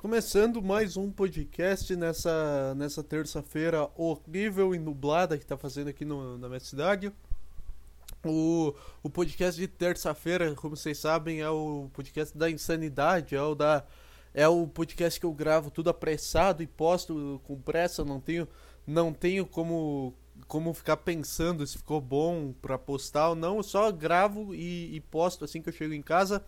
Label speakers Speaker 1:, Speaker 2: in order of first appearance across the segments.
Speaker 1: Começando mais um podcast nessa, nessa terça-feira horrível e nublada que tá fazendo aqui no, na minha cidade. O, o podcast de terça-feira, como vocês sabem, é o podcast da insanidade, é o da é o podcast que eu gravo tudo apressado e posto com pressa, não tenho não tenho como como ficar pensando se ficou bom para postar ou não, eu só gravo e, e posto assim que eu chego em casa.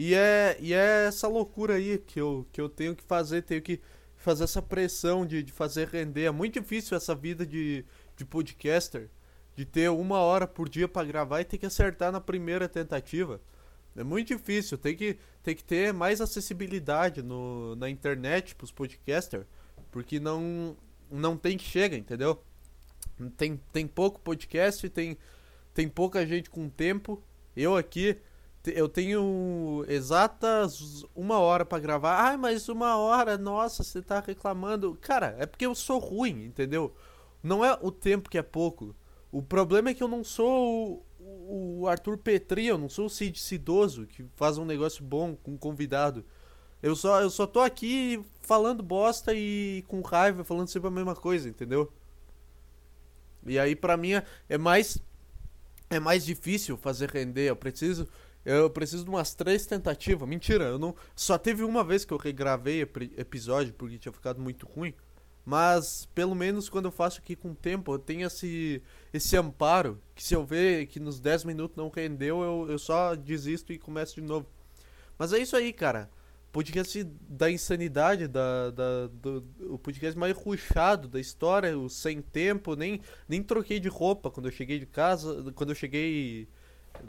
Speaker 1: E é, e é essa loucura aí que eu, que eu tenho que fazer, tenho que fazer essa pressão de, de fazer render. É muito difícil essa vida de, de podcaster, de ter uma hora por dia para gravar e ter que acertar na primeira tentativa. É muito difícil, tem que, tem que ter mais acessibilidade no, na internet pros podcasters, porque não, não tem que chega, entendeu? Tem, tem pouco podcast, tem, tem pouca gente com tempo. Eu aqui eu tenho exatas uma hora para gravar. Ai, mas uma hora, nossa, você tá reclamando. Cara, é porque eu sou ruim, entendeu? Não é o tempo que é pouco. O problema é que eu não sou o, o Arthur Petri, eu não sou o Cid Cidoso, que faz um negócio bom com um convidado. Eu só, eu só tô aqui falando bosta e com raiva, falando sempre a mesma coisa, entendeu? E aí, pra mim, é mais. É mais difícil fazer render. Eu preciso eu preciso de umas três tentativas. Mentira, eu não. Só teve uma vez que eu regravei episódio porque tinha ficado muito ruim. Mas pelo menos quando eu faço aqui com tempo, eu tenho esse, esse amparo. Que se eu ver que nos 10 minutos não rendeu, eu, eu só desisto e começo de novo. Mas é isso aí, cara. Podcast da insanidade, da, da, do, o podcast mais ruchado da história, o sem tempo, nem, nem troquei de roupa quando eu cheguei de casa, quando eu cheguei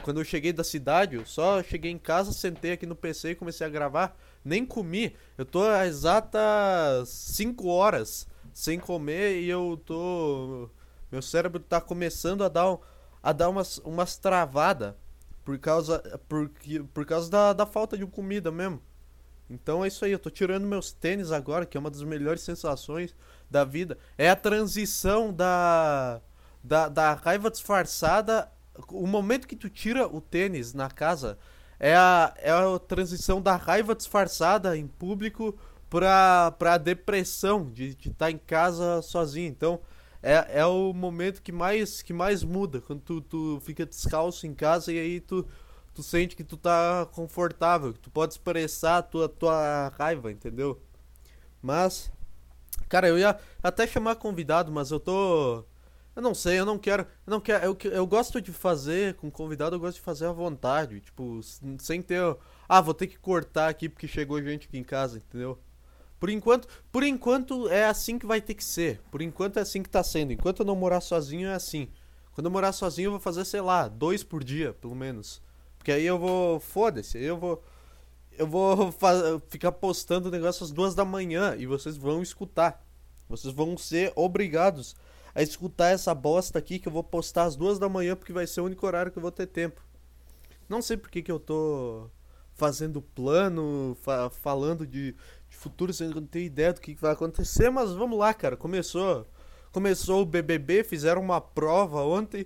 Speaker 1: quando eu cheguei da cidade, eu só cheguei em casa, sentei aqui no PC e comecei a gravar. Nem comi. Eu tô há exatas 5 horas sem comer e eu tô. Meu cérebro tá começando a dar, a dar umas, umas travadas por causa, por, por causa da, da falta de comida mesmo. Então é isso aí, eu tô tirando meus tênis agora, que é uma das melhores sensações da vida. É a transição da, da, da raiva disfarçada o momento que tu tira o tênis na casa é a, é a transição da raiva disfarçada em público pra, pra depressão de estar de tá em casa sozinho. Então, é, é o momento que mais, que mais muda, quando tu, tu fica descalço em casa e aí tu, tu sente que tu tá confortável, que tu pode expressar a tua, tua raiva, entendeu? Mas, cara, eu ia até chamar convidado, mas eu tô eu não sei, eu não quero. Eu não quero. Eu, eu gosto de fazer com convidado, eu gosto de fazer à vontade. Tipo, sem ter. Ah, vou ter que cortar aqui porque chegou gente aqui em casa, entendeu? Por enquanto, por enquanto é assim que vai ter que ser. Por enquanto é assim que tá sendo. Enquanto eu não morar sozinho é assim. Quando eu morar sozinho eu vou fazer, sei lá, dois por dia, pelo menos. Porque aí eu vou. Foda-se, aí eu vou. Eu vou ficar postando negócio às duas da manhã e vocês vão escutar. Vocês vão ser obrigados a escutar essa bosta aqui que eu vou postar às duas da manhã porque vai ser o único horário que eu vou ter tempo. Não sei por que, que eu tô fazendo plano, fa falando de, de futuro, sem não ter ideia do que, que vai acontecer, mas vamos lá, cara. Começou, começou o BBB, fizeram uma prova ontem,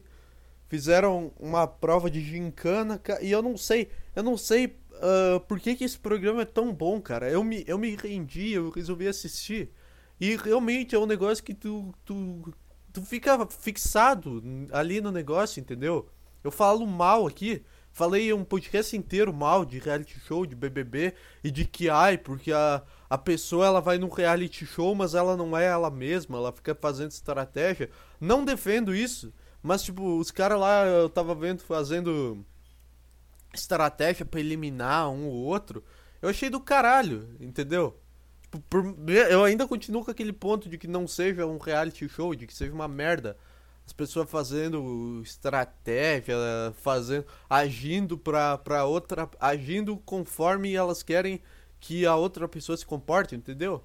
Speaker 1: fizeram uma prova de gincana, e eu não sei, eu não sei uh, por que, que esse programa é tão bom, cara. Eu me, eu me rendi, eu resolvi assistir. E realmente é um negócio que tu, tu tu fica fixado ali no negócio, entendeu? Eu falo mal aqui, falei um podcast inteiro mal de reality show, de BBB e de que ai, porque a, a pessoa ela vai num reality show, mas ela não é ela mesma, ela fica fazendo estratégia. Não defendo isso, mas tipo, os caras lá eu tava vendo fazendo estratégia para eliminar um ou outro. Eu achei do caralho, entendeu? Por, eu ainda continuo com aquele ponto de que não seja um reality show, de que seja uma merda. As pessoas fazendo estratégia, fazendo, agindo pra, pra outra, agindo conforme elas querem que a outra pessoa se comporte, entendeu?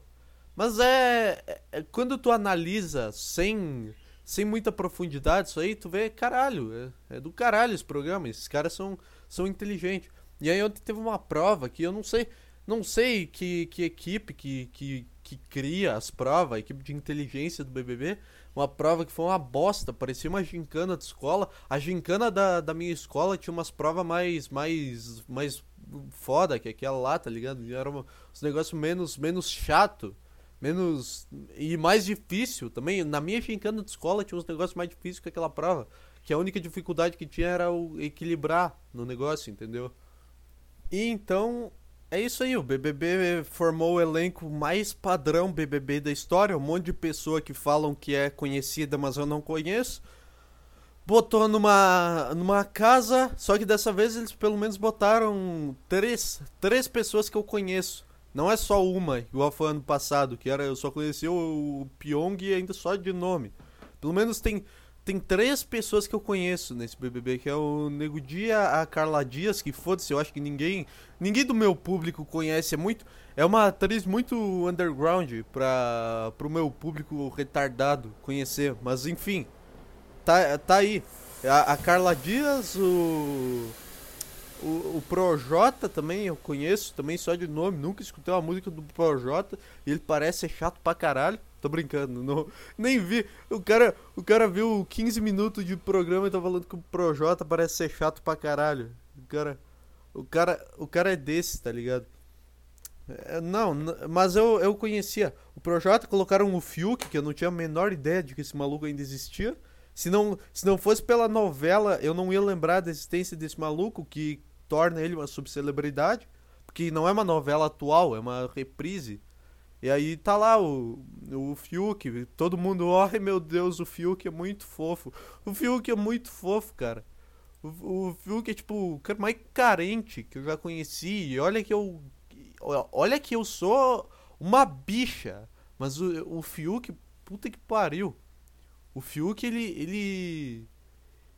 Speaker 1: Mas é, é, é quando tu analisa sem sem muita profundidade isso aí, tu vê, caralho, é, é do caralho esse programa, esses caras são, são inteligentes. E aí ontem teve uma prova que eu não sei, não sei que, que equipe que, que, que cria as provas, a equipe de inteligência do BBB, uma prova que foi uma bosta, parecia uma gincana de escola. A gincana da, da minha escola tinha umas provas mais, mais, mais foda que aquela lá, tá ligado? Era um, uns negócios menos, menos chato, menos. e mais difícil também. Na minha gincana de escola tinha uns negócios mais difíceis que aquela prova. Que a única dificuldade que tinha era o equilibrar no negócio, entendeu? E então. É isso aí, o BBB formou o elenco mais padrão BBB da história. Um monte de pessoa que falam que é conhecida, mas eu não conheço botou numa, numa casa, só que dessa vez eles pelo menos botaram três, três pessoas que eu conheço. Não é só uma, igual foi ano passado, que era eu só conheci o Pyong e ainda só de nome. Pelo menos tem, tem três pessoas que eu conheço nesse BBB, que é o Nego Dia, a Carla Dias, que foda-se, eu acho que ninguém ninguém do meu público conhece, é muito é uma atriz muito underground para pro meu público retardado conhecer, mas enfim, tá, tá aí. A, a Carla Dias, o, o, o Projota também eu conheço, também só de nome. Nunca escutei uma música do Projota ele parece chato pra caralho. Tô brincando, não, nem vi. O cara, o cara viu 15 minutos de programa e tá falando que o Projota parece ser chato pra caralho. O cara, o cara, o cara é desse, tá ligado? É, não, mas eu, eu conhecia. O Projota colocaram o Fiuk, que eu não tinha a menor ideia de que esse maluco ainda existia. Se não, se não fosse pela novela, eu não ia lembrar da existência desse maluco que torna ele uma subcelebridade. Porque não é uma novela atual, é uma reprise. E aí tá lá o, o Fiuk, todo mundo, ai meu Deus, o Fiuk é muito fofo. O Fiuk é muito fofo, cara. O, o Fiuk é tipo o cara mais carente que eu já conheci. E olha que eu. Olha que eu sou uma bicha. Mas o, o Fiuk, puta que pariu. O Fiuk, ele. ele.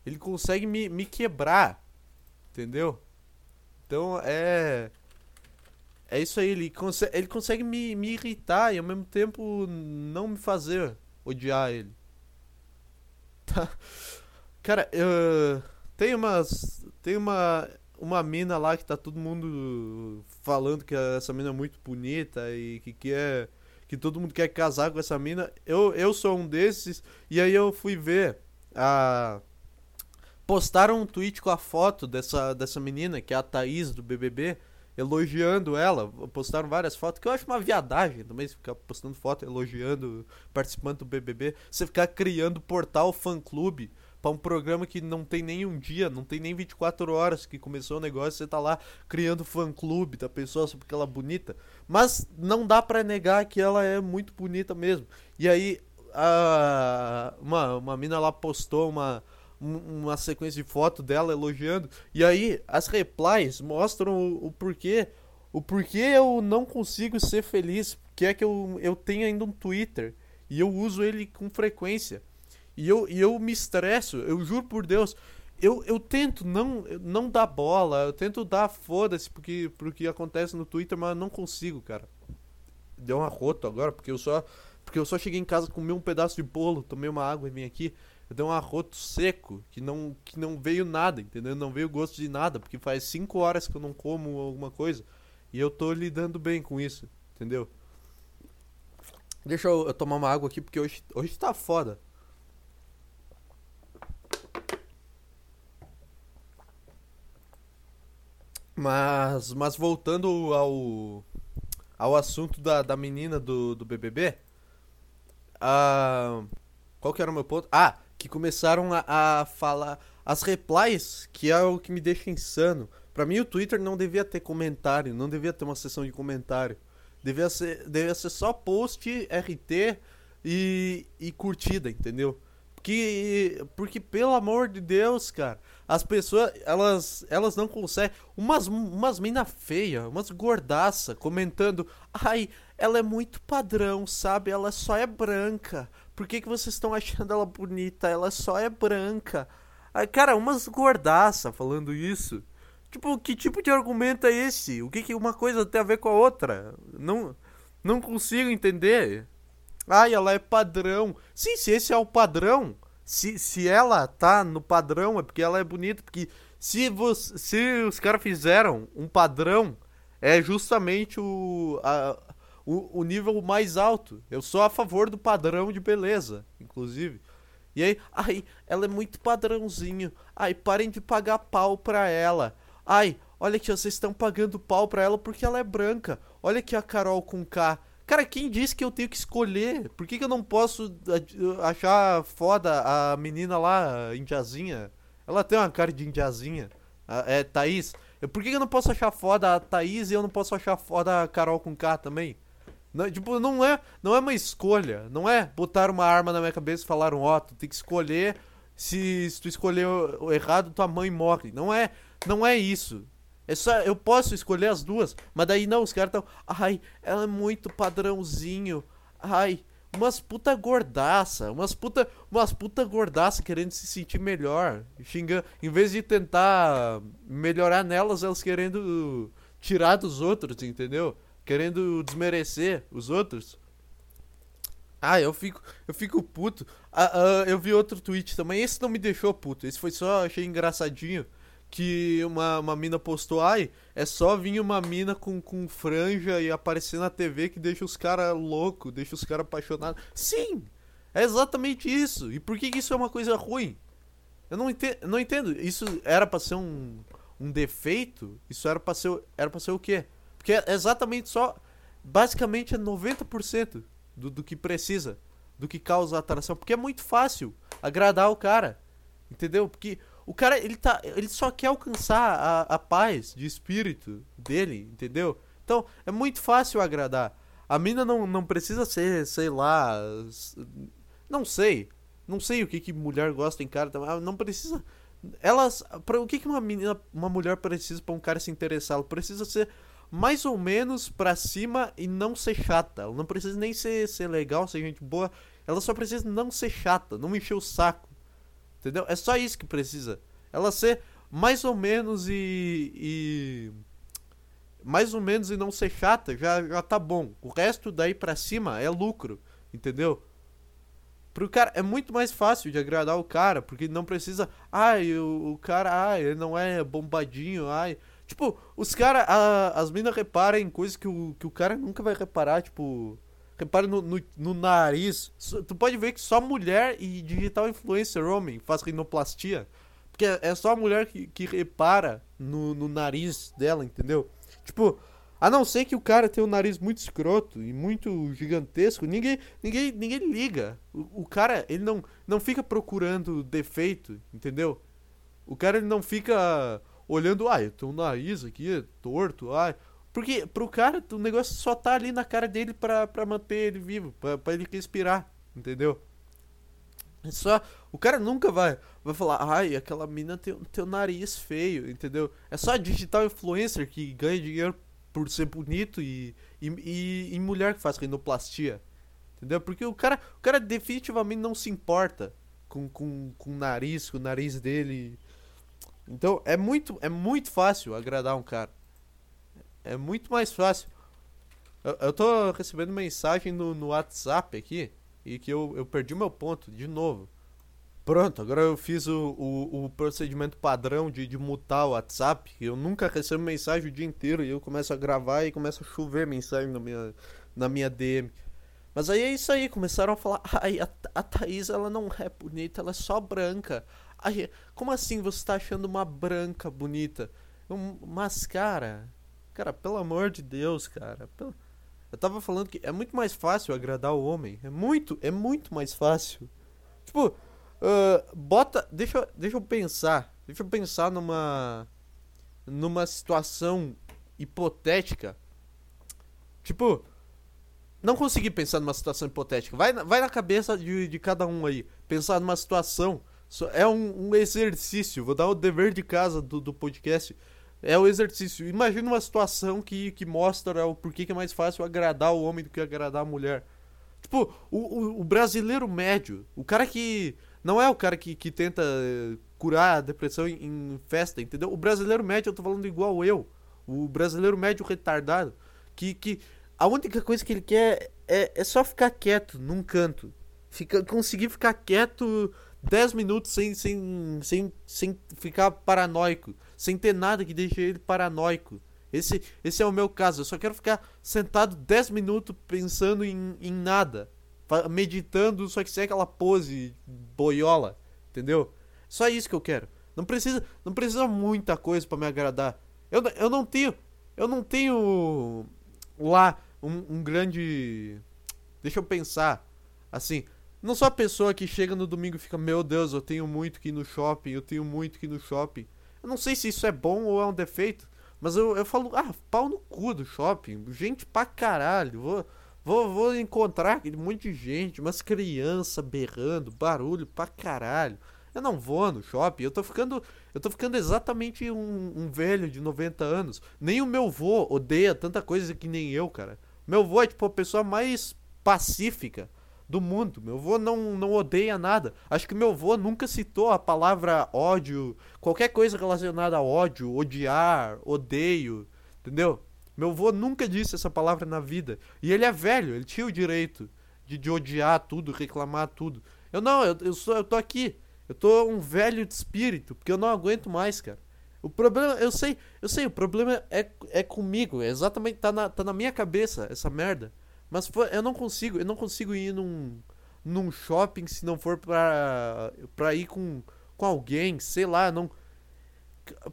Speaker 1: ele consegue me, me quebrar. Entendeu? Então é. É isso aí, ele ele consegue me, me irritar e ao mesmo tempo não me fazer odiar ele. Tá. Cara, eu, tem umas. Tem uma. Uma mina lá que tá todo mundo falando que essa mina é muito bonita e que quer. Que todo mundo quer casar com essa mina. Eu, eu sou um desses. E aí eu fui ver a. Postaram um tweet com a foto dessa, dessa menina, que é a Thaís do BBB, elogiando ela. Postaram várias fotos, que eu acho uma viadagem também, ficar postando foto elogiando participante do BBB. Você ficar criando portal fã-clube para um programa que não tem nem um dia, não tem nem 24 horas que começou o negócio, você tá lá criando fã-clube da pessoa só porque ela é bonita. Mas não dá para negar que ela é muito bonita mesmo. E aí, a, uma, uma mina lá postou uma, uma sequência de foto dela elogiando. E aí, as replies mostram o, o porquê. O porquê eu não consigo ser feliz. Que é que eu, eu tenho ainda um Twitter. E eu uso ele com frequência. E eu, e eu me estresso, eu juro por Deus. Eu, eu tento não, não dar bola, eu tento dar foda-se porque, porque acontece no Twitter, mas eu não consigo, cara. Deu um arroto agora, porque eu só. Porque eu só cheguei em casa, comi um pedaço de bolo, tomei uma água e vim aqui. Eu dei um arroto seco, que não, que não veio nada, entendeu? Não veio gosto de nada, porque faz 5 horas que eu não como alguma coisa. E eu tô lidando bem com isso, entendeu? Deixa eu, eu tomar uma água aqui, porque hoje, hoje tá foda. Mas, mas voltando ao, ao assunto da, da menina do, do BBB, a, qual que era o meu ponto? Ah, que começaram a, a falar as replies, que é o que me deixa insano. Pra mim o Twitter não devia ter comentário, não devia ter uma seção de comentário. Devia ser, devia ser só post, RT e, e curtida, entendeu? Porque, porque, pelo amor de Deus, cara, as pessoas, elas, elas não conseguem. Umas, umas mina feia, umas gordaça, comentando: ai, ela é muito padrão, sabe? Ela só é branca. Por que, que vocês estão achando ela bonita? Ela só é branca. Ai, cara, umas gordaça falando isso. Tipo, que tipo de argumento é esse? O que, que uma coisa tem a ver com a outra? Não, não consigo entender. Ai, ela é padrão. Sim, se esse é o padrão, se, se ela tá no padrão é porque ela é bonita. Porque se, você, se os caras fizeram um padrão, é justamente o, a, o, o nível mais alto. Eu sou a favor do padrão de beleza, inclusive. E aí, ai, ela é muito padrãozinho. Ai, parem de pagar pau pra ela. Ai, olha aqui, vocês estão pagando pau pra ela porque ela é branca. Olha aqui a Carol com K. Cara, quem disse que eu tenho que escolher? Por que, que eu não posso achar foda a menina lá, indiazinha? Ela tem uma cara de indiazinha. É Thaís. Por que, que eu não posso achar foda a Thaís e eu não posso achar foda a Carol com K também? Não, tipo, não é, não é uma escolha. Não é botar uma arma na minha cabeça e falaram, ó, oh, tu tem que escolher. Se, se tu escolher o errado, tua mãe morre. Não é, não é isso. É só, eu posso escolher as duas, mas daí não, os caras tão, ai, ela é muito padrãozinho. Ai, umas puta gordaça, umas puta, umas puta gordaça querendo se sentir melhor, xingando, em vez de tentar melhorar nelas, elas querendo tirar dos outros, entendeu? querendo desmerecer os outros. Ah, eu fico, eu fico puto. Ah, ah, eu vi outro tweet também. Esse não me deixou puto. Esse foi só, achei engraçadinho. Que uma, uma mina postou, ai, é só vir uma mina com, com franja e aparecer na TV que deixa os caras loucos, deixa os caras apaixonados. Sim! É exatamente isso. E por que, que isso é uma coisa ruim? Eu não entendo, não entendo. Isso era pra ser um, um defeito? Isso era pra ser, era pra ser o quê? Porque é exatamente só. Basicamente é 90% do, do que precisa. Do que causa atração. Porque é muito fácil agradar o cara. Entendeu? Porque o cara, ele, tá, ele só quer alcançar a, a paz de espírito dele. Entendeu? Então é muito fácil agradar. A mina não, não precisa ser, sei lá. Não sei. Não sei o que, que mulher gosta em cara. Não precisa. Elas. Pra, o que, que uma, menina, uma mulher precisa para um cara se interessar? Ela precisa ser mais ou menos pra cima e não ser chata. Ela não precisa nem ser, ser legal, ser gente boa. Ela só precisa não ser chata, não encher o saco. Entendeu? É só isso que precisa. Ela ser mais ou menos e. e mais ou menos e não ser chata, já, já tá bom. O resto daí pra cima é lucro, entendeu? Pro cara é muito mais fácil de agradar o cara, porque não precisa. Ai, o, o cara, ai, ele não é bombadinho, ai, Tipo, os caras, as minas reparam em coisas que o, que o cara nunca vai reparar, tipo. Repara no, no, no, nariz. Tu pode ver que só mulher e digital influencer homem faz rinoplastia. Porque é, é só a mulher que, que repara no, no nariz dela, entendeu? Tipo, a não ser que o cara tenha um nariz muito escroto e muito gigantesco, ninguém, ninguém, ninguém liga. O, o cara, ele não, não fica procurando defeito, entendeu? O cara, ele não fica olhando, ai, eu tenho um nariz aqui é torto, ai. Porque pro cara, o negócio só tá ali na cara dele pra, pra manter ele vivo, pra, pra ele respirar, entendeu? É só. O cara nunca vai, vai falar, ai, aquela mina tem, tem um nariz feio, entendeu? É só digital influencer que ganha dinheiro por ser bonito e, e, e, e mulher que faz rinoplastia. Entendeu? Porque o cara, o cara definitivamente não se importa com, com, com o nariz, com o nariz dele então é muito, é muito fácil agradar um cara. É muito mais fácil. Eu, eu tô recebendo mensagem no, no WhatsApp aqui e que eu, eu perdi o meu ponto de novo. Pronto, agora eu fiz o, o, o, procedimento padrão de, de mutar o WhatsApp. Eu nunca recebo mensagem o dia inteiro e eu começo a gravar e começa a chover mensagem na minha, na minha DM. Mas aí é isso aí, começaram a falar, ai, a, a Thaís ela não é bonita, ela é só branca. Ai, como assim você tá achando uma branca bonita? Mas, cara. Cara, pelo amor de Deus, cara. Pelo... Eu tava falando que é muito mais fácil agradar o homem. É muito, é muito mais fácil. Tipo, uh, bota. Deixa, deixa eu pensar. Deixa eu pensar numa. Numa situação hipotética. Tipo. Não consegui pensar numa situação hipotética. Vai, vai na cabeça de, de cada um aí. Pensar numa situação é um, um, exercício. Vou dar o dever de casa do, do podcast. É o exercício. Imagina uma situação que, que mostra o porquê que é mais fácil agradar o homem do que agradar a mulher. Tipo, o, o, o brasileiro médio, o cara que. Não é o cara que, que tenta eh, curar a depressão em, em, festa, entendeu? O brasileiro médio, eu tô falando igual eu. O brasileiro médio retardado. Que, que a única coisa que ele quer é, é só ficar quieto num canto. Fica, conseguir ficar quieto 10 minutos sem, sem, sem, sem ficar paranoico, sem ter nada que deixe ele paranoico. Esse, esse é o meu caso. Eu só quero ficar sentado 10 minutos pensando em, em nada, meditando, só que sem aquela pose boiola, entendeu? Só isso que eu quero. Não precisa, não precisa muita coisa para me agradar. Eu, eu não tenho. Eu não tenho lá um, um grande. Deixa eu pensar. Assim, não sou a pessoa que chega no domingo e fica, meu Deus, eu tenho muito que ir no shopping, eu tenho muito que ir no shopping. Eu não sei se isso é bom ou é um defeito, mas eu, eu falo, ah, pau no cu do shopping, gente pra caralho, vou, vou, vou encontrar aquele monte de gente, umas crianças berrando, barulho pra caralho. Eu não vou no shopping, eu tô ficando. Eu tô ficando exatamente um, um velho de 90 anos. Nem o meu vô odeia tanta coisa que nem eu, cara. Meu vô é tipo a pessoa mais pacífica do mundo. Meu avô não, não odeia nada. Acho que meu avô nunca citou a palavra ódio, qualquer coisa relacionada a ódio, odiar, odeio, entendeu? Meu avô nunca disse essa palavra na vida. E ele é velho, ele tinha o direito de, de odiar tudo, reclamar tudo. Eu não, eu, eu, sou, eu tô aqui. Eu tô um velho de espírito, porque eu não aguento mais, cara. O problema, eu sei, eu sei, o problema é, é comigo, é exatamente, tá na, tá na minha cabeça essa merda. Mas eu não consigo, eu não consigo ir num, num shopping se não for pra, pra ir com, com alguém, sei lá, não.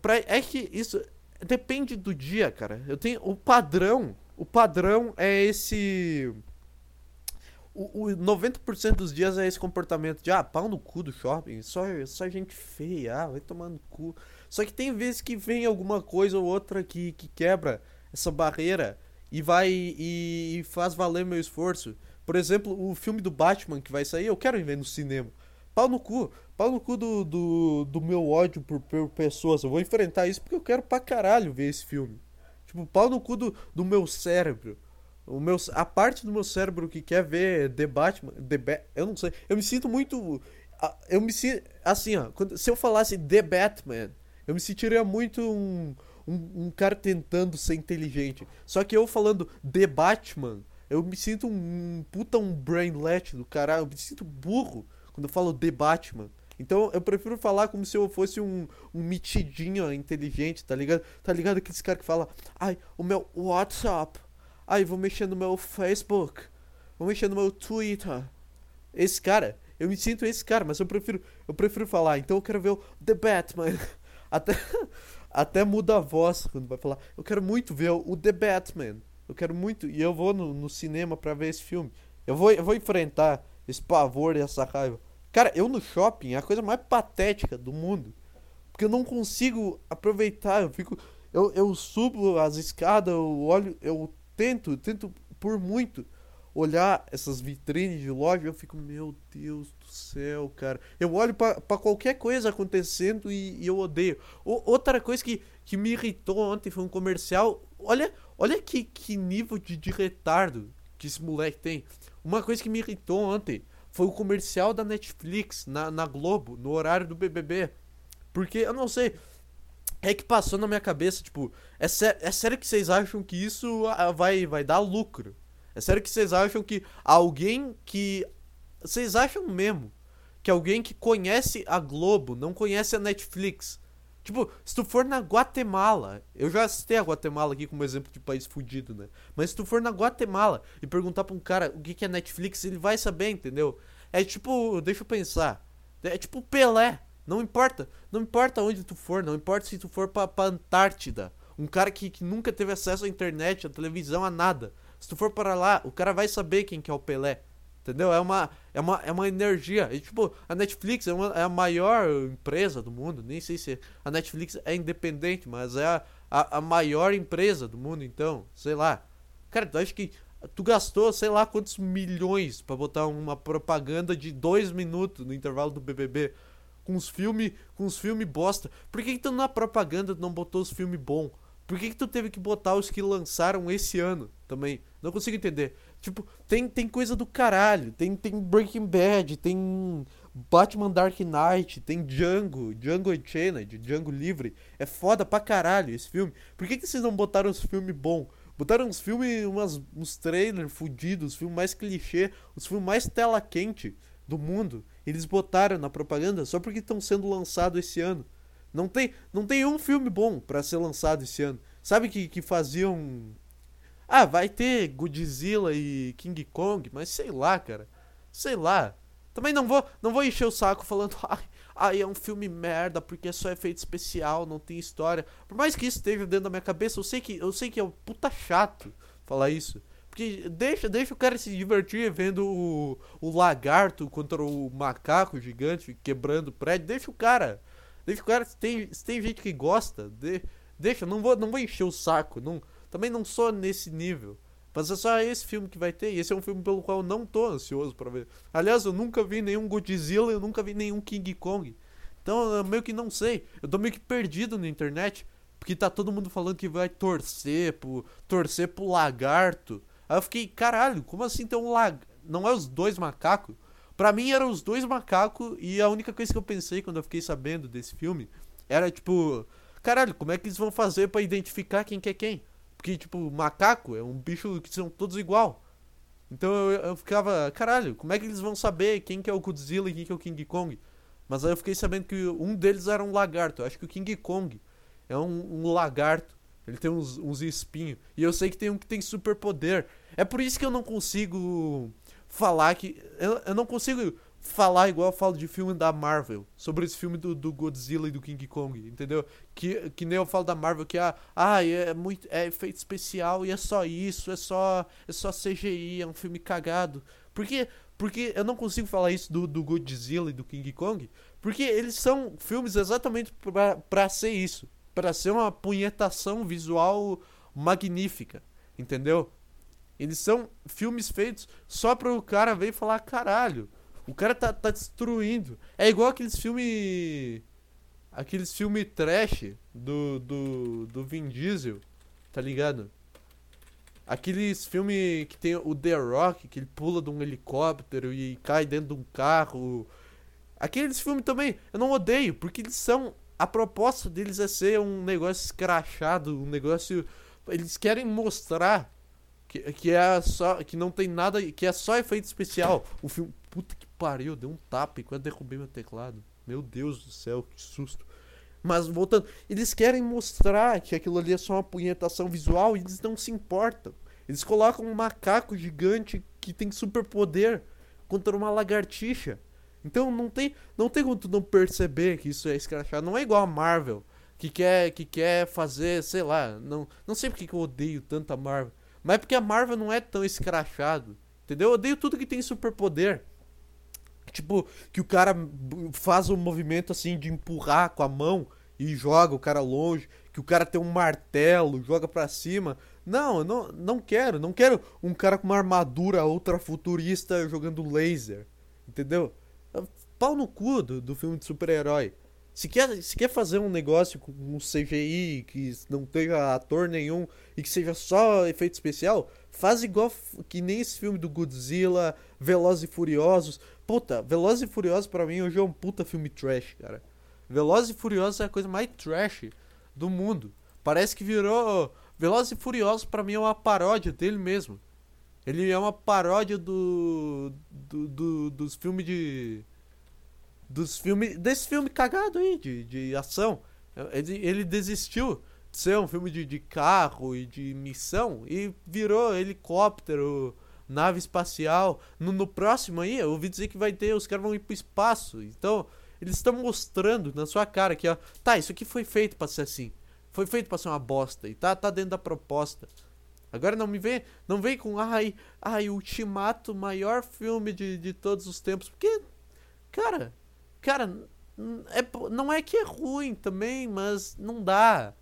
Speaker 1: Pra, é que isso depende do dia, cara. Eu tenho o padrão, o padrão é esse o, o 90% dos dias é esse comportamento de ah, pau no cu do shopping, só, só gente feia, ah, vai tomar no cu. Só que tem vezes que vem alguma coisa ou outra que, que quebra essa barreira e vai e, e, faz valer meu esforço. Por exemplo, o filme do Batman que vai sair, eu quero ir ver no cinema. Pau no cu, pau no cu do, do, do meu ódio por, por pessoas. Eu vou enfrentar isso porque eu quero pra caralho ver esse filme. Tipo, pau no cu do, do meu cérebro. O meu, a parte do meu cérebro que quer ver The Batman. The ba eu não sei. Eu me sinto muito. Eu me sinto. Assim, ó. Quando, se eu falasse The Batman, eu me sentiria muito um um, um cara tentando ser inteligente. Só que eu falando The Batman, eu me sinto um, puta um brainlet do caralho, eu me sinto burro quando eu falo The Batman. Então eu prefiro falar como se eu fosse um, um mitidinho inteligente, tá ligado? Tá ligado aqueles caras que fala, ai, o meu WhatsApp, ai, vou mexer no meu Facebook, vou mexer no meu Twitter. Esse cara, eu me sinto esse cara, mas eu prefiro, eu prefiro falar, então eu quero ver o The Batman. Até, até muda a voz quando vai falar. Eu quero muito ver o The Batman. Eu quero muito. E eu vou no, no cinema para ver esse filme. Eu vou, eu vou enfrentar esse pavor e essa raiva. Cara, eu no shopping é a coisa mais patética do mundo. Porque eu não consigo aproveitar. Eu fico. Eu, eu subo as escadas, eu olho. Eu tento, tento por muito olhar essas vitrines de loja, eu fico, meu Deus do céu, cara. Eu olho para qualquer coisa acontecendo e, e eu odeio. O, outra coisa que, que me irritou ontem foi um comercial. Olha, olha que, que nível de, de retardo que esse moleque tem. Uma coisa que me irritou ontem foi o comercial da Netflix na, na Globo, no horário do BBB. Porque, eu não sei, é que passou na minha cabeça, tipo, é, sé é sério que vocês acham que isso ah, vai, vai dar lucro? É sério que vocês acham que alguém que. Vocês acham mesmo que alguém que conhece a Globo não conhece a Netflix? Tipo, se tu for na Guatemala, eu já citei a Guatemala aqui como exemplo de país fudido, né? Mas se tu for na Guatemala e perguntar pra um cara o que, é Netflix, ele vai saber, entendeu? É tipo, deixa eu pensar. É tipo Pelé. Não importa. Não importa onde tu for, não importa se tu for pra, pra Antártida. Um cara que, que nunca teve acesso à internet, à televisão, a nada. Se tu for para lá, o cara vai saber quem que é o Pelé. Entendeu? É uma, é uma, é uma energia. E, tipo, a Netflix é, uma, é a maior empresa do mundo. Nem sei se a Netflix é independente, mas é a, a, a maior empresa do mundo, então. Sei lá. Cara, tu acha que tu gastou, sei lá, quantos milhões para botar uma propaganda de dois minutos no intervalo do BBB? Com os filmes com os filme bosta. Por que, que tu na propaganda não botou os filmes bons? Por que, que tu teve que botar os que lançaram esse ano também? Não consigo entender. Tipo, tem, tem coisa do caralho. Tem, tem Breaking Bad, tem Batman Dark Knight, tem Django, Django Unchained, Django Livre. É foda pra caralho esse filme. Por que, que vocês não botaram os filmes bons? Botaram uns filmes, umas, uns trailers fudidos, os filmes mais clichê, os filmes mais tela quente do mundo. Eles botaram na propaganda só porque estão sendo lançados esse ano. Não tem, não tem um filme bom para ser lançado esse ano. Sabe que, que faziam. Ah, vai ter Godzilla e King Kong, mas sei lá, cara. Sei lá. Também não vou, não vou encher o saco falando, ai, ai, é um filme merda, porque é só efeito especial, não tem história. Por mais que isso esteja dentro da minha cabeça, eu sei que, eu sei que é um puta chato falar isso. Porque deixa, deixa o cara se divertir vendo o, o lagarto contra o macaco gigante quebrando o prédio. Deixa o cara. Deixa cara. Se tem, se tem gente que gosta, de, deixa. Não vou, não vou encher o saco. Não, também não sou nesse nível. Mas é só esse filme que vai ter. E esse é um filme pelo qual eu não tô ansioso para ver. Aliás, eu nunca vi nenhum Godzilla, eu nunca vi nenhum King Kong. Então eu meio que não sei. Eu tô meio que perdido na internet. Porque tá todo mundo falando que vai torcer pro, torcer pro lagarto. Aí eu fiquei, caralho, como assim tem um lag... Não é os dois macacos? Pra mim eram os dois macacos e a única coisa que eu pensei quando eu fiquei sabendo desse filme era tipo, caralho, como é que eles vão fazer para identificar quem que é quem? Porque, tipo, macaco é um bicho que são todos igual. Então eu, eu ficava, caralho, como é que eles vão saber quem que é o Godzilla e quem que é o King Kong? Mas aí eu fiquei sabendo que um deles era um lagarto. Eu acho que o King Kong é um, um lagarto. Ele tem uns, uns espinhos. E eu sei que tem um que tem superpoder. É por isso que eu não consigo falar que. Eu, eu não consigo falar igual eu falo de filme da Marvel. Sobre esse filme do, do Godzilla e do King Kong. Entendeu? Que, que nem eu falo da Marvel que ah, ah, é muito. É efeito especial e é só isso. É só. É só CGI. É um filme cagado. Porque. Porque eu não consigo falar isso do, do Godzilla e do King Kong. Porque eles são filmes exatamente pra ser isso para ser uma punhetação visual magnífica, entendeu? Eles são filmes feitos só para o cara ver e falar, caralho, o cara tá, tá destruindo. É igual aqueles filmes. Aqueles filmes trash do, do, do Vin Diesel, tá ligado? Aqueles filmes que tem o The Rock, que ele pula de um helicóptero e cai dentro de um carro. Aqueles filmes também, eu não odeio, porque eles são a proposta deles é ser um negócio escrachado, um negócio. Eles querem mostrar que, que é só. que não tem nada. que é só efeito especial. O filme. Puta que pariu, deu um tapa enquanto derrubei meu teclado. Meu Deus do céu, que susto. Mas voltando, eles querem mostrar que aquilo ali é só uma punhetação visual e eles não se importam. Eles colocam um macaco gigante que tem superpoder contra uma lagartixa. Então não tem, não tem como tu não perceber que isso é escrachado. Não é igual a Marvel, que quer, que quer fazer, sei lá, não, não sei porque que eu odeio tanto a Marvel. Mas é porque a Marvel não é tão escrachado. Entendeu? Eu odeio tudo que tem superpoder. Tipo, que o cara faz um movimento assim de empurrar com a mão e joga o cara longe, que o cara tem um martelo, joga para cima. Não, eu não, não quero, não quero um cara com uma armadura ultra futurista jogando laser. Entendeu? pau no cu do, do filme de super-herói. Se quer, se quer fazer um negócio com um CGI que não tenha ator nenhum e que seja só efeito especial, faz igual que nem esse filme do Godzilla, Velozes e Furiosos. Puta, Velozes e Furiosos pra mim hoje é um puta filme trash, cara. Velozes e Furiosos é a coisa mais trash do mundo. Parece que virou. Velozes e Furiosos pra mim é uma paródia dele mesmo. Ele é uma paródia do, do, do dos filmes de dos filmes. Desse filme cagado aí, de, de ação. Ele, ele desistiu de ser um filme de, de carro e de missão e virou helicóptero, nave espacial. No, no próximo aí, eu ouvi dizer que vai ter, os caras vão ir pro espaço. Então, eles estão mostrando na sua cara que, ó, tá, isso aqui foi feito para ser assim. Foi feito para ser uma bosta e tá, tá dentro da proposta. Agora não me vem, não vem com ai, ai, Ultimato, maior filme de, de todos os tempos, porque cara, Cara, é, não é que é ruim também, mas não dá.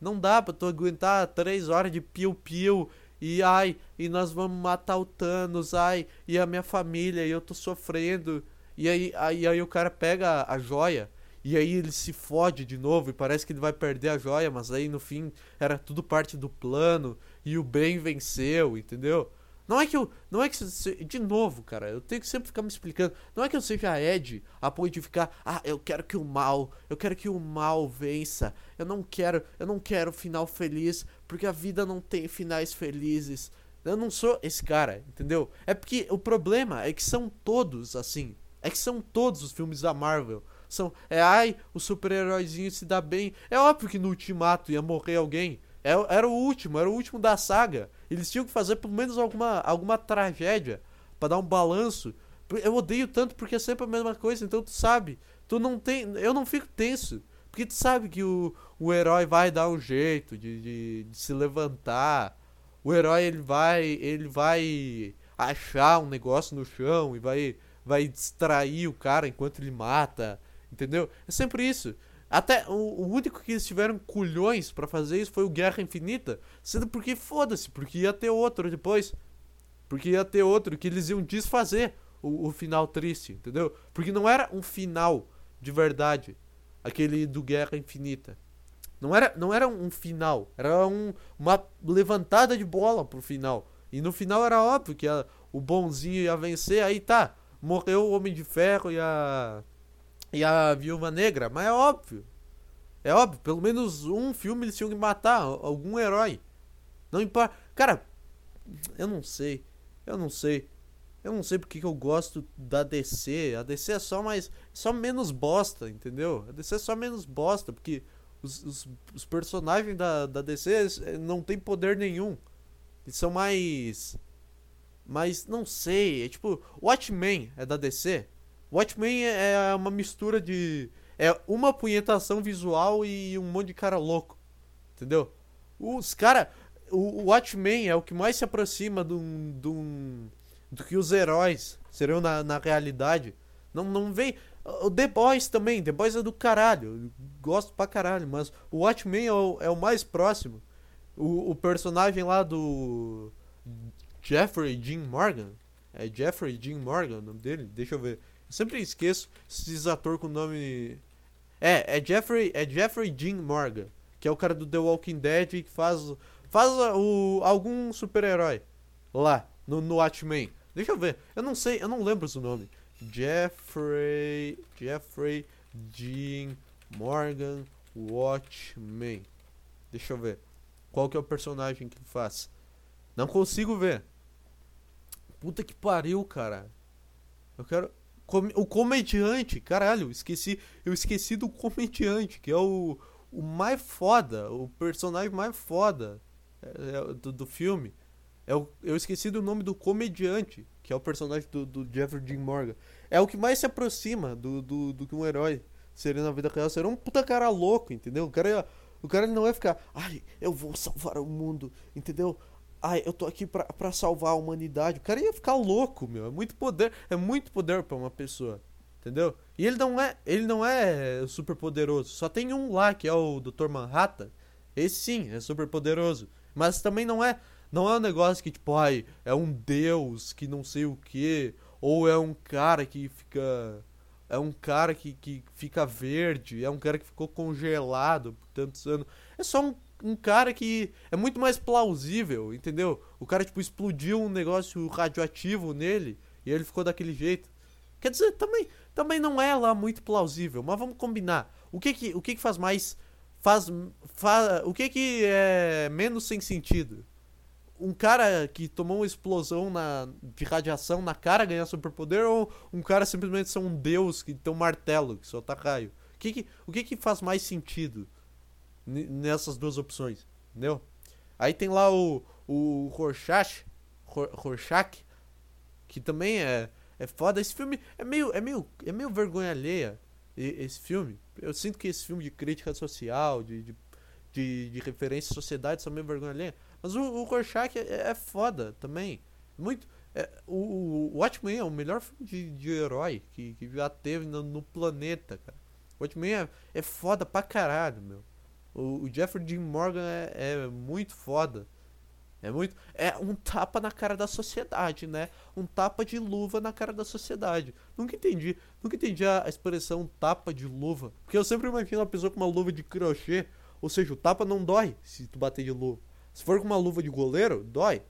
Speaker 1: Não dá pra tu aguentar três horas de piu-piu e ai, e nós vamos matar o Thanos, ai, e a minha família, e eu tô sofrendo. E aí, aí, aí o cara pega a joia, e aí ele se fode de novo, e parece que ele vai perder a joia, mas aí no fim era tudo parte do plano, e o bem venceu, entendeu? Não é que eu. Não é que. De novo, cara, eu tenho que sempre ficar me explicando. Não é que eu seja Ed a ponto de ficar. Ah, eu quero que o mal. Eu quero que o mal vença. Eu não quero. Eu não quero final feliz. Porque a vida não tem finais felizes. Eu não sou esse cara, entendeu? É porque o problema é que são todos assim. É que são todos os filmes da Marvel. São. É ai, o super-heróizinho se dá bem. É óbvio que no ultimato ia morrer alguém. É, era o último, era o último da saga. Eles tinham que fazer pelo menos alguma, alguma tragédia para dar um balanço Eu odeio tanto porque é sempre a mesma coisa, então tu sabe. Tu não tem. Eu não fico tenso. Porque tu sabe que o, o herói vai dar um jeito de, de, de se levantar. O herói ele vai. ele vai achar um negócio no chão e vai, vai distrair o cara enquanto ele mata. Entendeu? É sempre isso. Até o, o único que eles tiveram culhões para fazer isso foi o Guerra Infinita. Sendo porque foda-se, porque ia ter outro depois. Porque ia ter outro que eles iam desfazer o, o final triste, entendeu? Porque não era um final de verdade. Aquele do Guerra Infinita. Não era, não era um final, era um, uma levantada de bola pro final. E no final era óbvio que a, o bonzinho ia vencer, aí tá. Morreu o Homem de Ferro e a e a Viúva Negra, mas é óbvio. É óbvio, pelo menos um filme eles tinham que matar algum herói. Não importa. Cara, eu não sei. Eu não sei. Eu não sei porque que eu gosto da DC. A DC é só mais. Só menos bosta, entendeu? A DC é só menos bosta, porque os, os, os personagens da, da DC não tem poder nenhum. Eles são mais. Mas não sei. É tipo. Watchmen é da DC. Watchmen é, é uma mistura de. É uma punhetação visual e um monte de cara louco. Entendeu? Os cara. O, Watchmen é o que mais se aproxima do, do, do que os heróis seriam na, na realidade. Não, não vem. O The Boys também. The Boys é do caralho. gosto pra caralho. Mas o Watchmen é o, é o mais próximo. O, o personagem lá do. Jeffrey Dean Morgan. É Jeffrey Dean Morgan o nome dele? Deixa eu ver. Sempre esqueço esses atores com nome. É, é Jeffrey, é Jeffrey Dean Morgan, que é o cara do The Walking Dead que faz faz o algum super-herói lá no, no Watchmen. Deixa eu ver. Eu não sei, eu não lembro o nome. Jeffrey Jeffrey Dean Morgan Watchmen. Deixa eu ver. Qual que é o personagem que faz? Não consigo ver. Puta que pariu, cara. Eu quero o comediante, caralho, esqueci, eu esqueci do comediante, que é o, o mais foda, o personagem mais foda é, é, do, do filme. É o, eu esqueci do nome do comediante, que é o personagem do, do Jeffrey Dean Morgan. É o que mais se aproxima do, do, do que um herói seria na vida real. Seria um puta cara louco, entendeu? O cara, o cara não vai ficar, ai, eu vou salvar o mundo, entendeu? Ai, eu tô aqui pra, pra salvar a humanidade. O cara ia ficar louco, meu. É muito poder, é muito poder para uma pessoa. Entendeu? E ele não é, ele não é super poderoso. Só tem um lá que é o Dr. Manhattan. Esse sim, é super poderoso. Mas também não é, não é um negócio que tipo, ai, é um deus que não sei o que, ou é um cara que fica é um cara que, que fica verde, é um cara que ficou congelado por tantos anos. É só um um cara que é muito mais plausível, entendeu? O cara, tipo, explodiu um negócio radioativo nele e ele ficou daquele jeito. Quer dizer, também, também não é lá muito plausível, mas vamos combinar. O que que, o que, que faz mais. Faz, faz. O que que é menos sem sentido? Um cara que tomou uma explosão na, de radiação na cara ganhar superpoder ou um cara simplesmente ser um deus que tem um martelo que solta raio? O que que, o que que faz mais sentido? Nessas duas opções, entendeu? Aí tem lá o, o Rorschach, Rorschach, que também é, é foda. Esse filme é meio, é meio, é meio vergonha alheia, esse filme. Eu sinto que esse filme de crítica social, de, de, de, de referência à sociedade, são meio vergonha alheia. Mas o, o Rorschach é, é foda também. Muito. É, o, o Watchmen é o melhor filme de, de herói que, que já teve no, no planeta, cara. O Watchmen é, é foda pra caralho, meu. O, o Jeffrey Dean Morgan é, é muito foda. É muito. É um tapa na cara da sociedade, né? Um tapa de luva na cara da sociedade. Nunca entendi. Nunca entendi a expressão tapa de luva. Porque eu sempre imagino uma pessoa com uma luva de crochê. Ou seja, o tapa não dói se tu bater de luva. Se for com uma luva de goleiro, dói.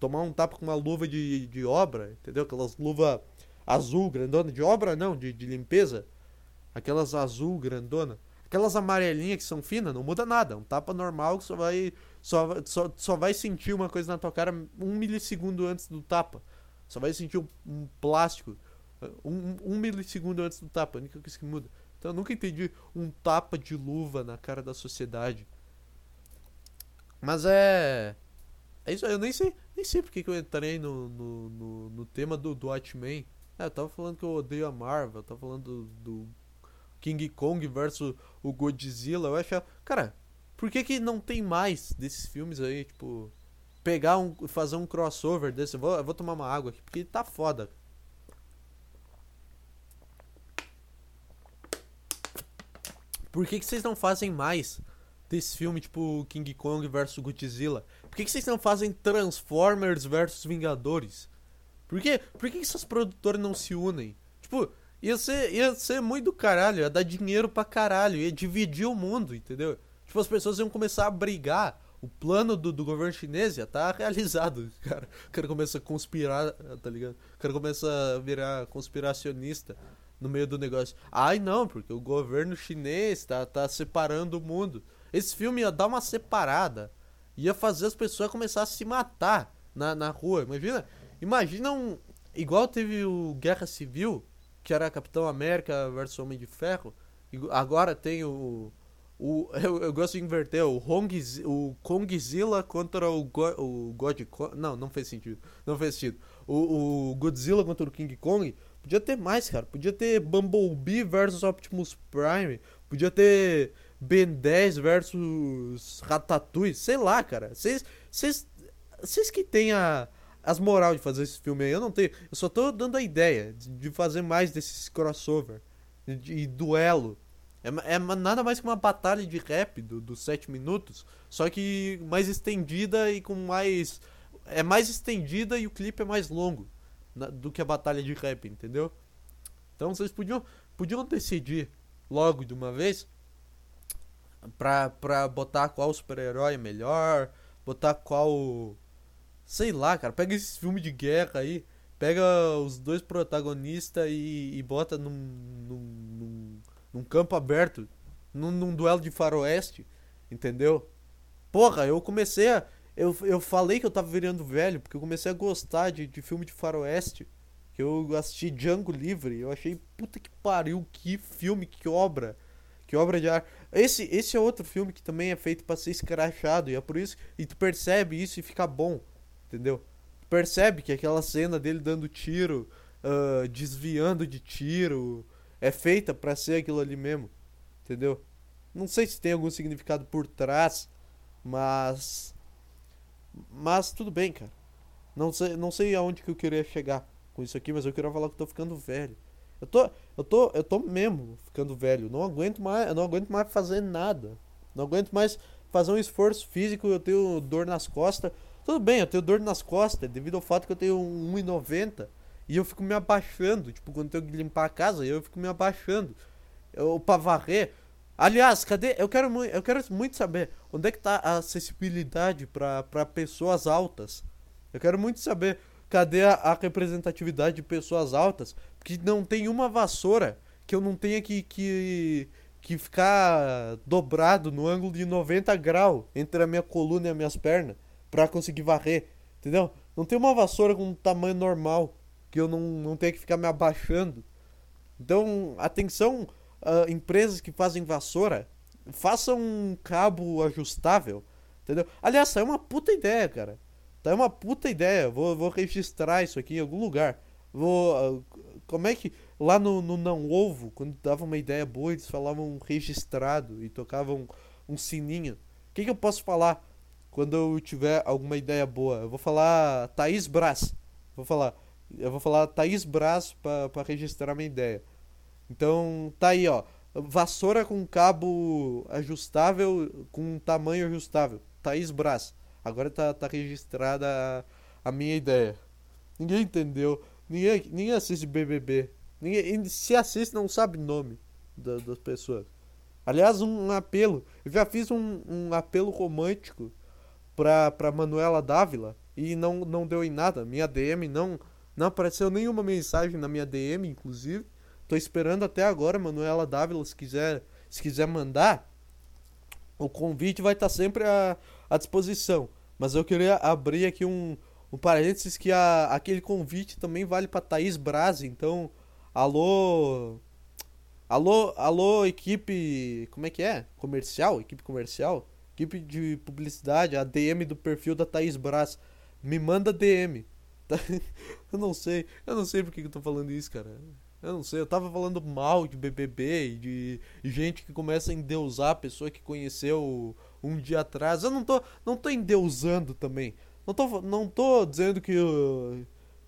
Speaker 1: Tomar um tapa com uma luva de, de obra, entendeu? Aquelas luva azul grandona. De obra não, de, de limpeza. Aquelas azul grandona. Aquelas amarelinhas que são finas, não muda nada. Um tapa normal que só vai. Só, só, só vai sentir uma coisa na tua cara um milissegundo antes do tapa. Só vai sentir um, um plástico um, um milissegundo antes do tapa. A única coisa que muda. Então eu nunca entendi um tapa de luva na cara da sociedade. Mas é. É isso eu nem sei, nem sei porque que eu entrei no, no, no, no tema do, do Watchmen. É, eu tava falando que eu odeio a Marvel, eu tava falando do, do King Kong versus o Godzilla. Eu acho. Cara, por que, que não tem mais desses filmes aí? Tipo, pegar um. fazer um crossover desse. Eu vou, eu vou tomar uma água aqui, porque tá foda. Por que, que vocês não fazem mais desse filme, tipo King Kong versus Godzilla? Por que, que vocês não fazem Transformers versus Vingadores? Por, quê? Por que, que essas produtoras não se unem? Tipo, ia ser, ia ser muito do caralho, ia dar dinheiro pra caralho, ia dividir o mundo, entendeu? Tipo, as pessoas iam começar a brigar. O plano do, do governo chinês já tá realizado, cara. O cara começa a conspirar, tá ligado? O cara começa a virar conspiracionista no meio do negócio. Ai não, porque o governo chinês tá, tá separando o mundo. Esse filme ia dar uma separada. Ia fazer as pessoas começar a se matar na, na rua. Imagina, imagina um. Igual teve o Guerra Civil, que era Capitão América versus Homem de Ferro. Agora tem o. o eu, eu gosto de inverter o, Hong, o Kongzilla contra o, Go, o God. Não, não fez sentido. Não fez sentido. O, o Godzilla contra o King Kong Podia ter mais, cara. Podia ter Bumblebee versus Optimus Prime. Podia ter Ben 10 versus Ratatouille. Sei lá, cara. Vocês. Vocês que têm a, as moral de fazer esse filme aí. Eu não tenho. Eu só tô dando a ideia de, fazer mais desses crossover. De, duelo. É, é, nada mais que uma batalha de rap dos do 7 minutos. Só que mais estendida e com mais. É mais estendida e o clipe é mais longo na, do que a batalha de rap, entendeu? Então vocês podiam, podiam decidir logo de uma vez pra, pra botar qual super-herói é melhor, botar qual. Sei lá, cara. Pega esse filme de guerra aí, pega os dois protagonistas e, e bota num, num, num, num campo aberto, num, num duelo de faroeste, entendeu? Porra, eu comecei a eu, eu falei que eu tava virando velho, porque eu comecei a gostar de, de filme de faroeste. Que eu assisti Django Livre. Eu achei, puta que pariu, que filme, que obra. Que obra de arte. Esse, esse é outro filme que também é feito para ser escrachado. E é por isso. E tu percebe isso e fica bom. Entendeu? Percebe que aquela cena dele dando tiro, uh, desviando de tiro, é feita para ser aquilo ali mesmo. Entendeu? Não sei se tem algum significado por trás, mas mas tudo bem, cara. Não sei, não sei aonde que eu queria chegar com isso aqui, mas eu queria falar que eu tô ficando velho. Eu tô, eu tô, eu tô mesmo ficando velho. Não aguento mais, eu não aguento mais fazer nada. Não aguento mais fazer um esforço físico, eu tenho dor nas costas. Tudo bem, eu tenho dor nas costas, devido ao fato que eu tenho 1,90 e eu fico me abaixando. Tipo, quando eu tenho que limpar a casa, eu fico me abaixando. Eu, pra varrer, Aliás, cadê? Eu quero, eu quero muito saber onde é que tá a acessibilidade para pessoas altas. Eu quero muito saber cadê a, a, representatividade de pessoas altas. Porque não tem uma vassoura que eu não tenha que, que, que ficar dobrado no ângulo de 90 graus entre a minha coluna e as minhas pernas para conseguir varrer. Entendeu? Não tem uma vassoura com um tamanho normal que eu não, não tenha que ficar me abaixando. Então, atenção uh, empresas que fazem vassoura façam um cabo ajustável, entendeu? Aliás, é uma puta ideia, cara. Tá uma puta ideia. Vou, vou registrar isso aqui em algum lugar. Vou. Uh, como é que. Lá no, no Não Ovo, quando dava uma ideia boa, eles falavam registrado e tocavam um sininho. O que, que eu posso falar quando eu tiver alguma ideia boa? Eu vou falar Thaís Brás. Vou falar. Eu vou falar Thaís Brás para registrar minha ideia. Então tá aí, ó. Vassoura com cabo ajustável, com tamanho ajustável. Thaís Brás. Agora tá, tá registrada a, a minha ideia. Ninguém entendeu. Ninguém, ninguém assiste BBB. Ninguém, se assiste, não sabe nome da, das pessoas. Aliás, um, apelo. Eu já fiz um, um apelo romântico pra, pra Manuela Dávila e não, não deu em nada. Minha DM não, não apareceu nenhuma mensagem na minha DM, inclusive. Tô esperando até agora, Manuela Dávila, se quiser, se quiser mandar, o convite vai estar tá sempre à, à disposição. Mas eu queria abrir aqui um, um parênteses que a, aquele convite também vale para Thaís Braz, então alô alô alô equipe, como é que é? Comercial, equipe comercial, equipe de publicidade, a DM do perfil da Thaís Braz, me manda DM. Eu não sei. Eu não sei por que eu tô falando isso, cara. Eu não sei. Eu tava falando mal de BBB e de gente que começa a endeusar a pessoa que conheceu um dia atrás. Eu não tô, não tô endeusando também. Não tô, não tô dizendo que.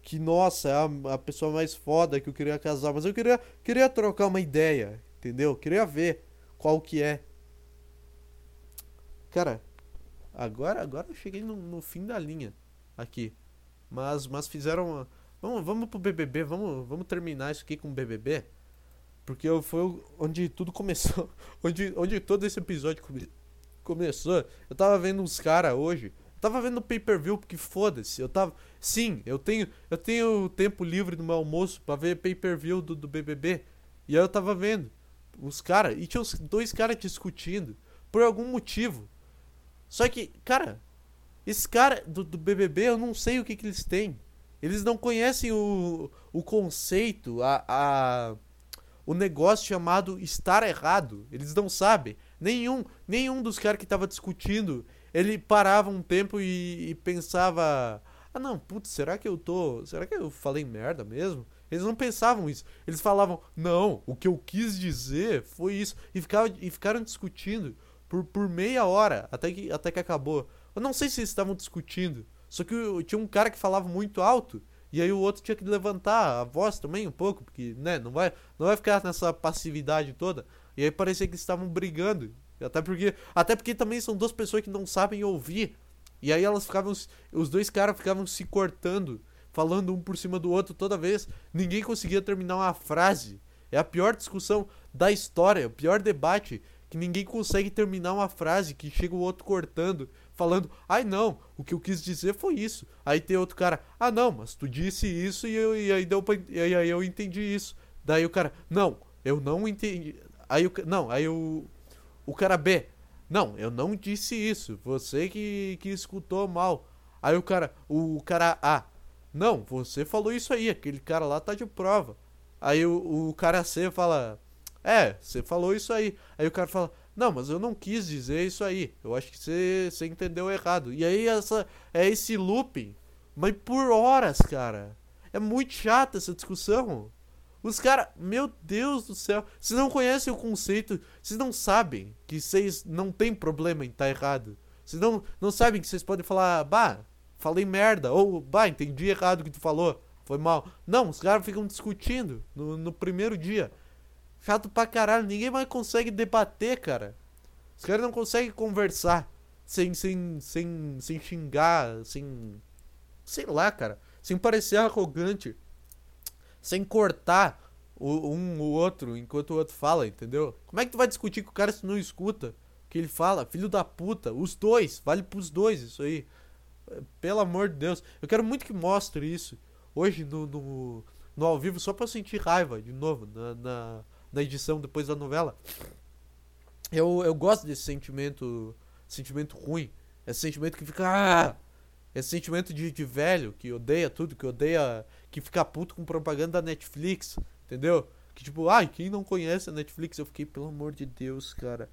Speaker 1: Que, nossa, é a, a pessoa mais foda que eu queria casar. Mas eu queria, queria trocar uma ideia. Entendeu? Queria ver qual que é. Cara, agora, agora eu cheguei no, no fim da linha aqui. Mas, mas fizeram. Vamos, vamos pro BBB, vamos, vamos terminar isso aqui com o BBB. Porque foi onde tudo começou. Onde, onde todo esse episódio come, começou. Eu tava vendo uns caras hoje. Eu tava vendo pay per view porque foda-se. Eu tava. Sim, eu tenho, eu tenho tempo livre no meu almoço para ver pay per view do, do BBB. E aí eu tava vendo os caras. E tinha os dois caras discutindo. Por algum motivo. Só que, cara, esse cara do, do BBB, eu não sei o que, que eles têm. Eles não conhecem o, o conceito, a, a, o negócio chamado estar errado. Eles não sabem. Nenhum, nenhum dos caras que tava discutindo, ele parava um tempo e, e pensava: ah, não, putz, será que eu tô. Será que eu falei merda mesmo? Eles não pensavam isso. Eles falavam: não, o que eu quis dizer foi isso. E, ficava, e ficaram discutindo por, por meia hora até que, até que acabou. Eu não sei se eles estavam discutindo. Só que tinha um cara que falava muito alto. E aí o outro tinha que levantar a voz também um pouco, porque, né, não vai, não vai ficar nessa passividade toda. E aí parecia que eles estavam brigando. Até porque, até porque também são duas pessoas que não sabem ouvir. E aí elas ficavam, os dois caras ficavam se cortando, falando um por cima do outro toda vez. Ninguém conseguia terminar uma frase. É a pior discussão da história, o pior debate que ninguém consegue terminar uma frase, que chega o outro cortando, falando, ai não, o que eu quis dizer foi isso. Aí tem outro cara, ah não, mas tu disse isso e, eu, e aí deu pra, e aí eu entendi isso. Daí o cara, não, eu não entendi. Aí o não, aí o o cara B, não, eu não disse isso, você que, que escutou mal. Aí o cara, o cara A, não, você falou isso aí, aquele cara lá tá de prova. Aí o, o cara C fala, é, você falou isso aí. Aí o cara fala: Não, mas eu não quis dizer isso aí. Eu acho que você, você entendeu errado. E aí essa, é esse looping. Mas por horas, cara. É muito chata essa discussão. Os caras, meu Deus do céu, vocês não conhecem o conceito, vocês não sabem que vocês não tem problema em estar tá errado. Vocês não, não sabem que vocês podem falar, bah, falei merda, ou bah, entendi errado o que tu falou, foi mal. Não, os caras ficam discutindo no, no primeiro dia. Chato pra caralho. Ninguém mais consegue debater, cara. Os caras não conseguem conversar sem, sem, sem, sem xingar, sem. Sei lá, cara. Sem parecer arrogante. Sem cortar o, um o outro enquanto o outro fala, entendeu? Como é que tu vai discutir com o cara se não escuta que ele fala? Filho da puta. Os dois. Vale pros dois isso aí. Pelo amor de Deus. Eu quero muito que mostre isso. Hoje no, no, no ao vivo, só pra eu sentir raiva de novo. na, na da edição depois da novela. Eu, eu gosto desse sentimento sentimento ruim. Esse sentimento que fica. Ah! Esse sentimento de, de velho que odeia tudo, que odeia. que fica puto com propaganda da Netflix. Entendeu? Que tipo, ai, quem não conhece a Netflix? Eu fiquei, pelo amor de Deus, cara.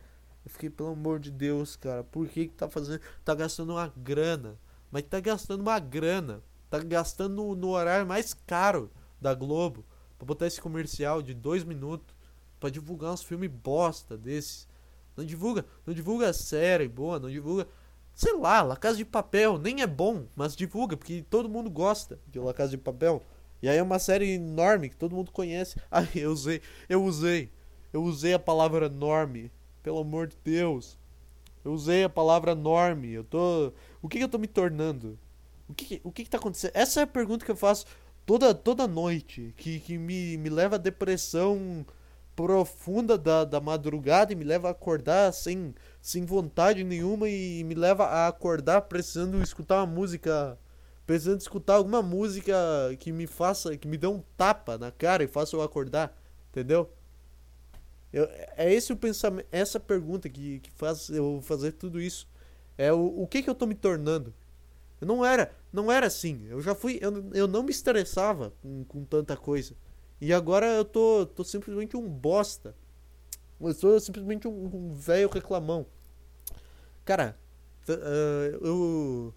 Speaker 1: Eu fiquei, pelo amor de Deus, cara. Por que, que tá fazendo. Tá gastando uma grana. Mas tá gastando uma grana. Tá gastando no, no horário mais caro da Globo. Pra botar esse comercial de dois minutos para divulgar uns filmes bosta desses. Não divulga, não divulga série boa, não divulga, sei lá, La Casa de Papel, nem é bom, mas divulga porque todo mundo gosta de La Casa de Papel. E aí é uma série enorme que todo mundo conhece. Aí eu usei, eu usei, eu usei a palavra norme, pelo amor de Deus. Eu usei a palavra norme. Eu tô, o que, que eu tô me tornando? O que, o que que tá acontecendo? Essa é a pergunta que eu faço toda toda noite, que, que me, me leva a depressão profunda da, da madrugada e me leva a acordar sem, sem vontade nenhuma e me leva a acordar precisando escutar uma música, precisando escutar alguma música que me faça, que me dê um tapa na cara e faça eu acordar, entendeu? Eu, é esse o pensamento, essa pergunta que, que faz eu fazer tudo isso. É o, o que que eu tô me tornando? Eu não era, não era assim. Eu já fui, eu, eu não me estressava com, com tanta coisa. E agora eu tô, tô simplesmente um bosta. Eu sou simplesmente um, um velho reclamão. Cara, uh, eu.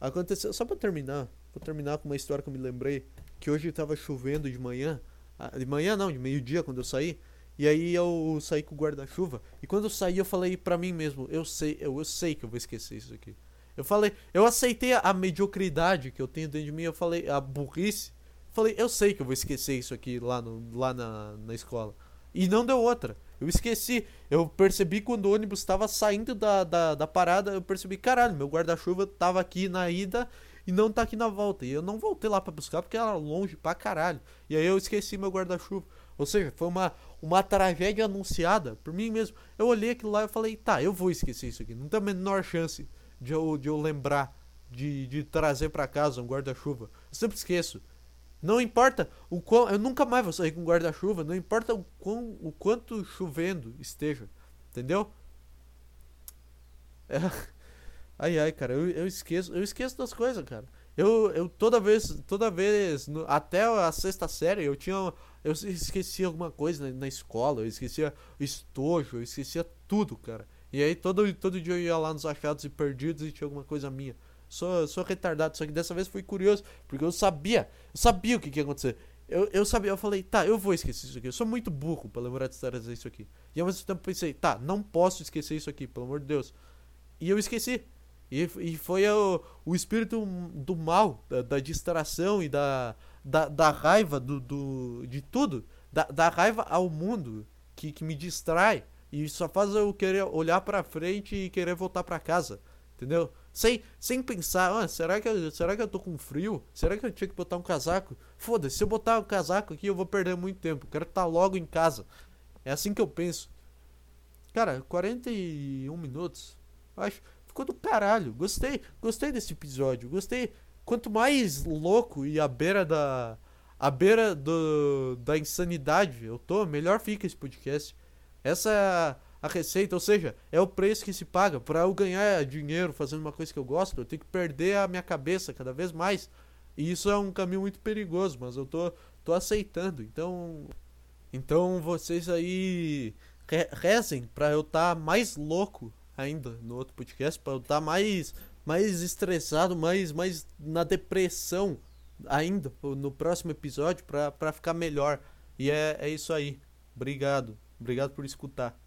Speaker 1: Aconteceu. Só pra terminar. vou terminar com uma história que eu me lembrei. Que hoje tava chovendo de manhã. ah, De manhã não, de meio-dia quando eu saí. E aí eu saí com o guarda-chuva. E quando eu saí, eu falei pra mim mesmo, eu sei, eu, eu sei que eu vou esquecer isso aqui. Eu falei, eu aceitei a, a mediocridade que eu tenho dentro de mim, eu falei, a burrice. Falei, eu sei que eu vou esquecer isso aqui lá, no, lá na, na escola. E não deu outra. Eu esqueci. Eu percebi quando o ônibus estava saindo da, da, da parada, eu percebi, caralho, meu guarda-chuva tava aqui na ida e não tá aqui na volta. E eu não voltei lá pra buscar porque era longe pra caralho. E aí eu esqueci meu guarda-chuva. Ou seja, foi uma, uma tragédia anunciada por mim mesmo. Eu olhei aquilo lá e falei, tá, eu vou esquecer isso aqui. Não tem a menor chance de eu, de eu lembrar de, de trazer pra casa um guarda-chuva. Eu sempre esqueço. Não importa o quão. Eu nunca mais vou sair com guarda-chuva. Não importa o, quão, o quanto chovendo esteja. Entendeu? É. Ai ai, cara, eu, eu esqueço. Eu esqueço das coisas, cara. Eu, eu toda vez. Toda vez. no- até a sexta série eu tinha. Eu esquecia alguma coisa na, na escola. Eu esquecia estojo. Eu esquecia tudo, cara. E aí todo, todo dia eu ia lá nos achados e perdidos e tinha alguma coisa minha. Sou, sou retardado, só que dessa vez fui curioso, porque eu sabia, eu sabia o que, que ia acontecer. Eu, eu sabia, eu falei, tá, eu vou esquecer isso aqui. Eu sou muito burro pra lembrar de trazer isso aqui. E ao mesmo tempo pensei, tá, não posso esquecer isso aqui, pelo amor de Deus. E eu esqueci. E, e foi o, o espírito do mal, da, da distração e da, da, da raiva do, do, de tudo, da, da raiva ao mundo que, que me distrai e só faz eu querer olhar pra frente e querer voltar pra casa, entendeu? Sem, sem pensar, ah, será, que eu, será que eu tô com frio? Será que eu tinha que botar um casaco? Foda-se, se eu botar um casaco aqui eu vou perder muito tempo, quero estar logo em casa. É assim que eu penso. Cara, 41 minutos, acho, ficou do caralho. Gostei, gostei desse episódio, gostei. Quanto mais louco e à beira da à beira do, da insanidade eu tô, melhor fica esse podcast. Essa a, receita, ou seja, é o preço que se paga para eu ganhar dinheiro fazendo uma coisa que eu gosto, eu tenho que perder a minha cabeça cada vez mais. E isso é um caminho muito perigoso, mas eu tô tô aceitando. Então, então vocês aí re- rezem pra eu estar mais louco ainda no outro podcast, pra eu estar mais mais estressado, mais mais na depressão ainda no próximo episódio pra ficar melhor. E é, é isso aí. Obrigado. Obrigado por escutar.